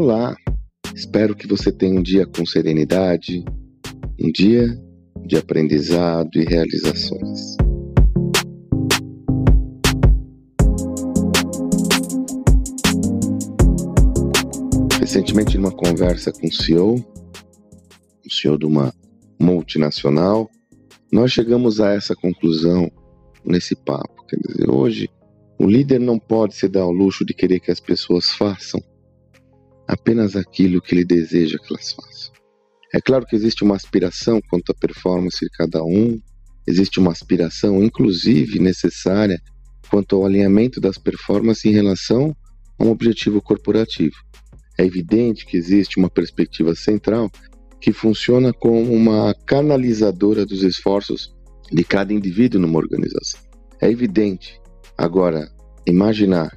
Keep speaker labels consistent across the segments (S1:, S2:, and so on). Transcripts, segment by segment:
S1: Olá, espero que você tenha um dia com serenidade, um dia de aprendizado e realizações. Recentemente, numa conversa com o CEO, o CEO de uma multinacional, nós chegamos a essa conclusão nesse papo. Quer dizer, hoje o líder não pode se dar ao luxo de querer que as pessoas façam apenas aquilo que ele deseja que elas façam. É claro que existe uma aspiração quanto à performance de cada um, existe uma aspiração, inclusive necessária, quanto ao alinhamento das performances em relação a um objetivo corporativo. É evidente que existe uma perspectiva central que funciona como uma canalizadora dos esforços de cada indivíduo numa organização. É evidente. Agora, imaginar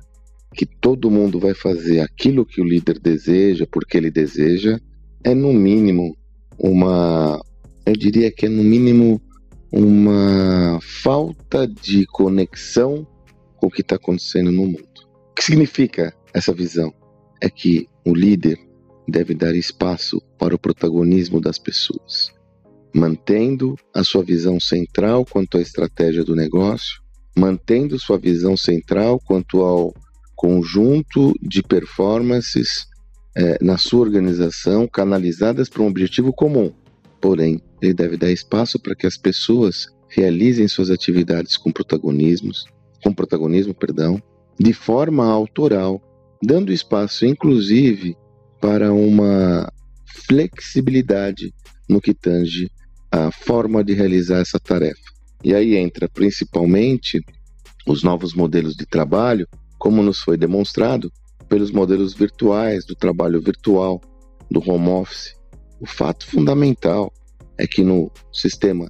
S1: que todo mundo vai fazer aquilo que o líder deseja, porque ele deseja, é no mínimo uma. Eu diria que é no mínimo uma falta de conexão com o que está acontecendo no mundo. O que significa essa visão? É que o líder deve dar espaço para o protagonismo das pessoas, mantendo a sua visão central quanto à estratégia do negócio, mantendo sua visão central quanto ao conjunto de performances é, na sua organização canalizadas para um objetivo comum. Porém, ele deve dar espaço para que as pessoas realizem suas atividades com protagonismos, com protagonismo, perdão, de forma autoral, dando espaço, inclusive, para uma flexibilidade no que tange a forma de realizar essa tarefa. E aí entra principalmente os novos modelos de trabalho como nos foi demonstrado pelos modelos virtuais do trabalho virtual, do home office. O fato fundamental é que no sistema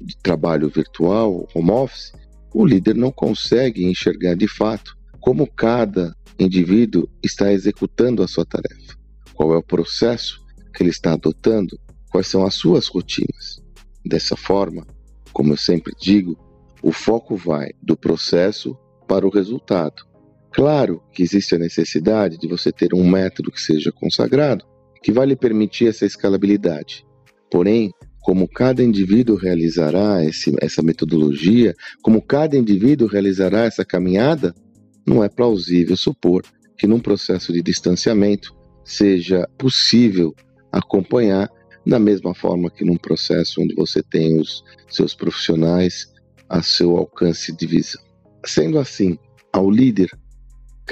S1: de trabalho virtual, home office, o líder não consegue enxergar de fato como cada indivíduo está executando a sua tarefa, qual é o processo que ele está adotando, quais são as suas rotinas. Dessa forma, como eu sempre digo, o foco vai do processo para o resultado Claro que existe a necessidade de você ter um método que seja consagrado, que vai lhe permitir essa escalabilidade. Porém, como cada indivíduo realizará esse, essa metodologia, como cada indivíduo realizará essa caminhada, não é plausível supor que num processo de distanciamento seja possível acompanhar da mesma forma que num processo onde você tem os seus profissionais a seu alcance de visão. Sendo assim, ao líder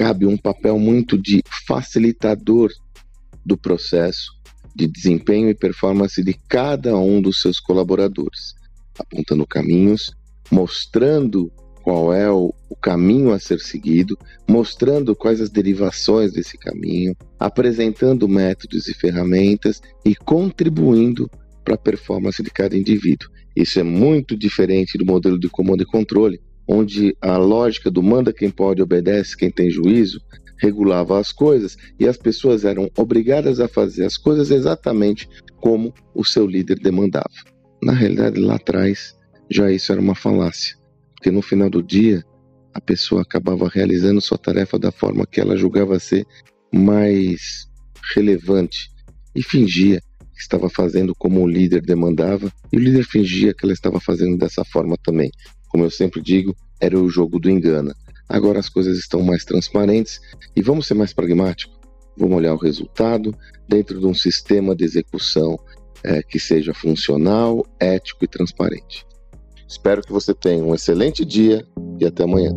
S1: cabe um papel muito de facilitador do processo de desempenho e performance de cada um dos seus colaboradores, apontando caminhos, mostrando qual é o, o, caminho a ser seguido, mostrando quais as derivações desse caminho, apresentando métodos e ferramentas e contribuindo para a performance de cada indivíduo. Isso é muito diferente do modelo de comando e controle, onde a lógica do manda quem pode, obedece quem tem juízo, regulava as coisas e as pessoas eram obrigadas a fazer as coisas exatamente como o seu líder demandava. Na realidade, lá atrás, já isso era uma falácia, porque no final do dia, a pessoa acabava realizando sua tarefa da forma que ela julgava ser mais relevante e fingia que estava fazendo como o líder demandava, e o líder fingia que ela estava fazendo dessa forma também como eu sempre digo, era o jogo do engana. Agora as coisas estão mais transparentes e vamos ser mais pragmáticos. Vamos olhar o resultado dentro de um sistema de execução é, que seja funcional, ético e transparente. Espero que você tenha um excelente dia e até amanhã.